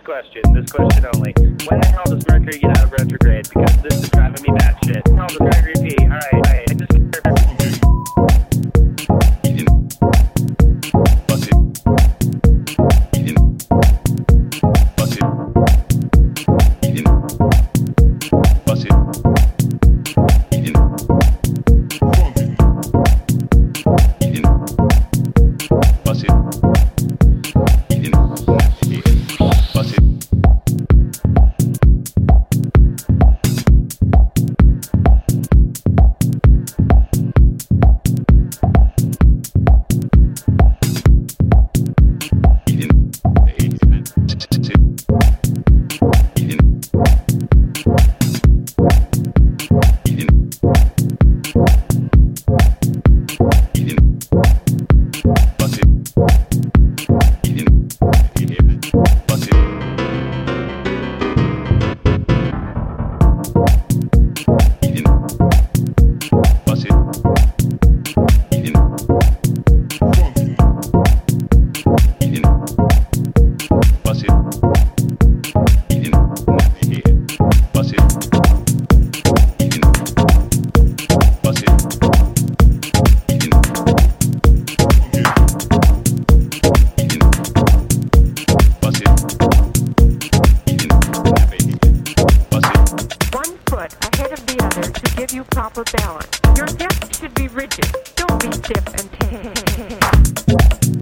this question, this question only. When the hell the other to give you proper balance. Your hips should be rigid. Don't be stiff and tense.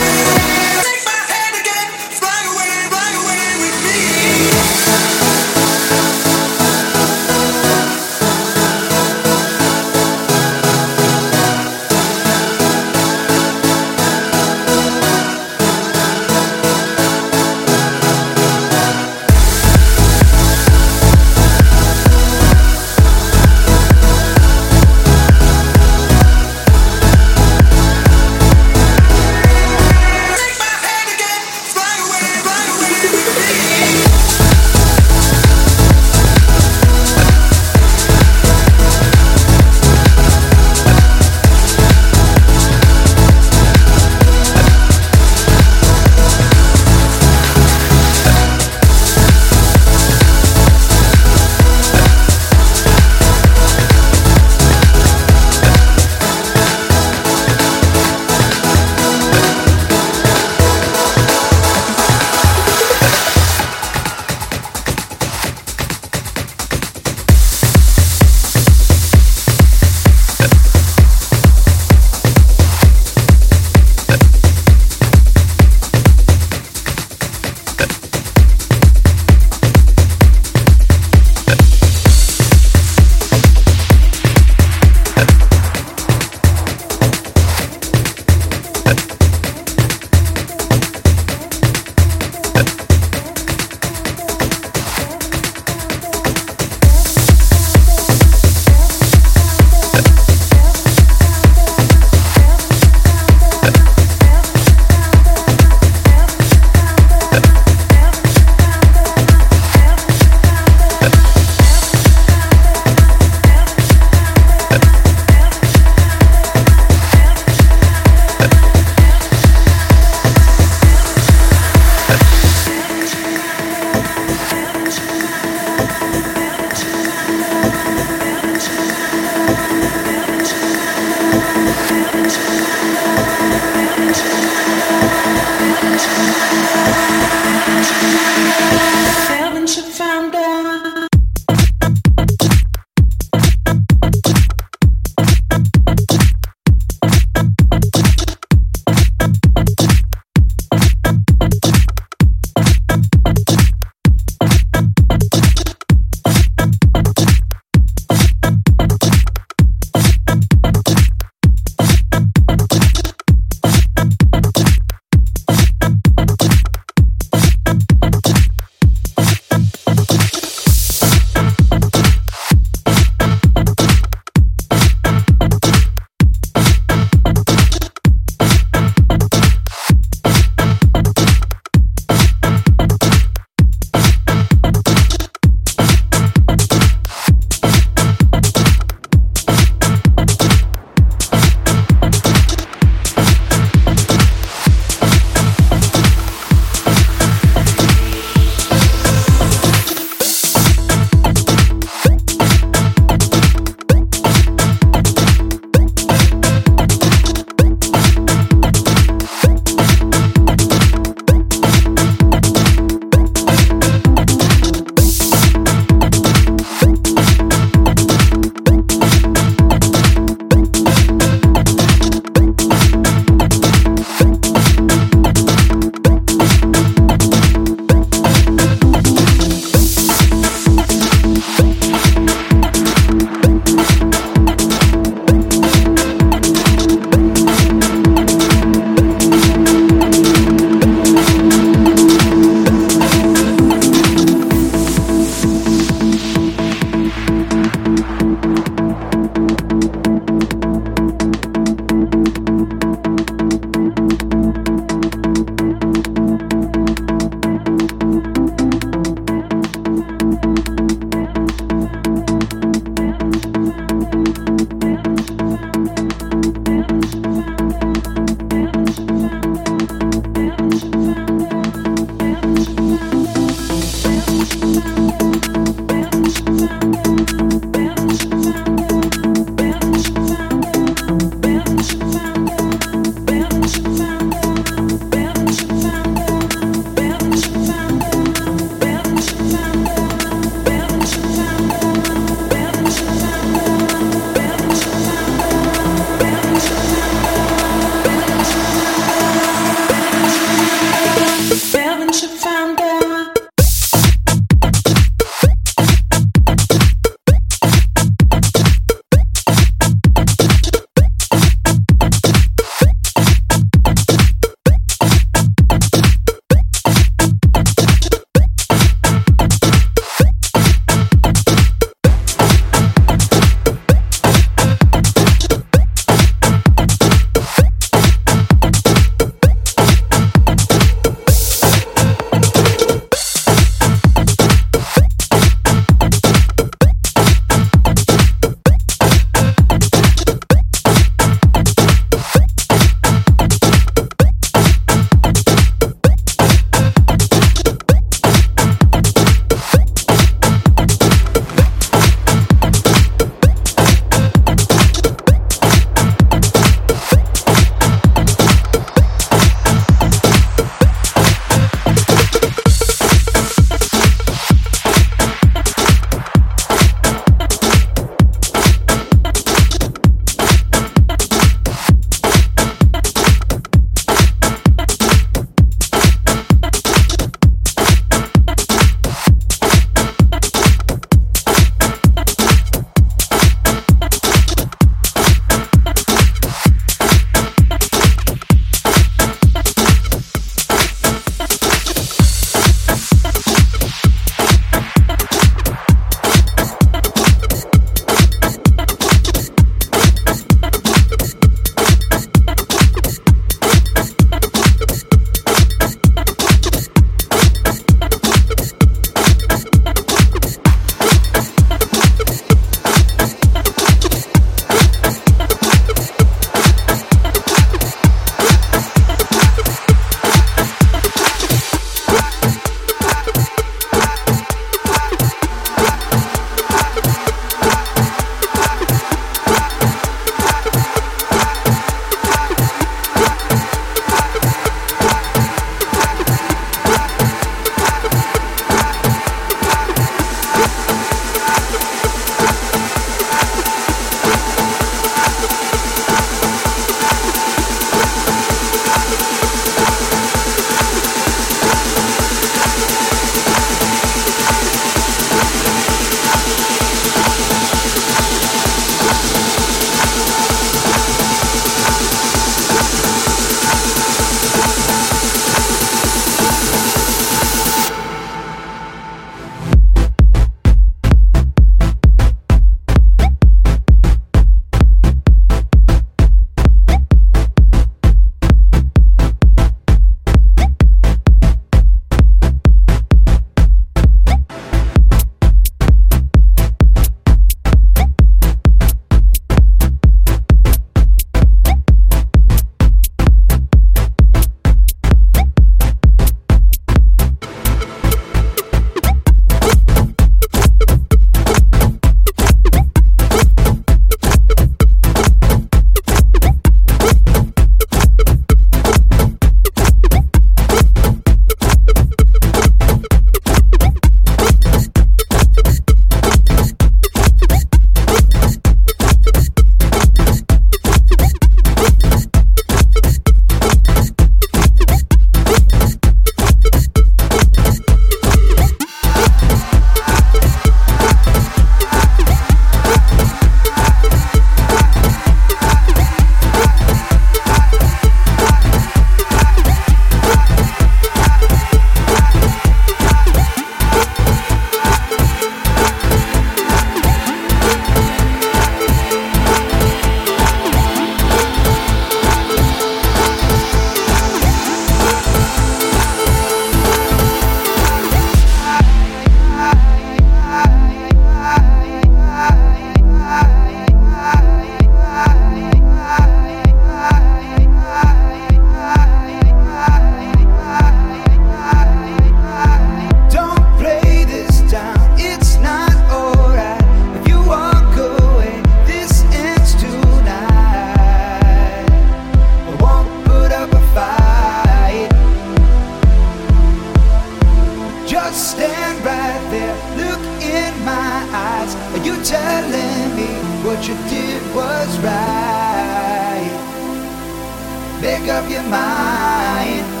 I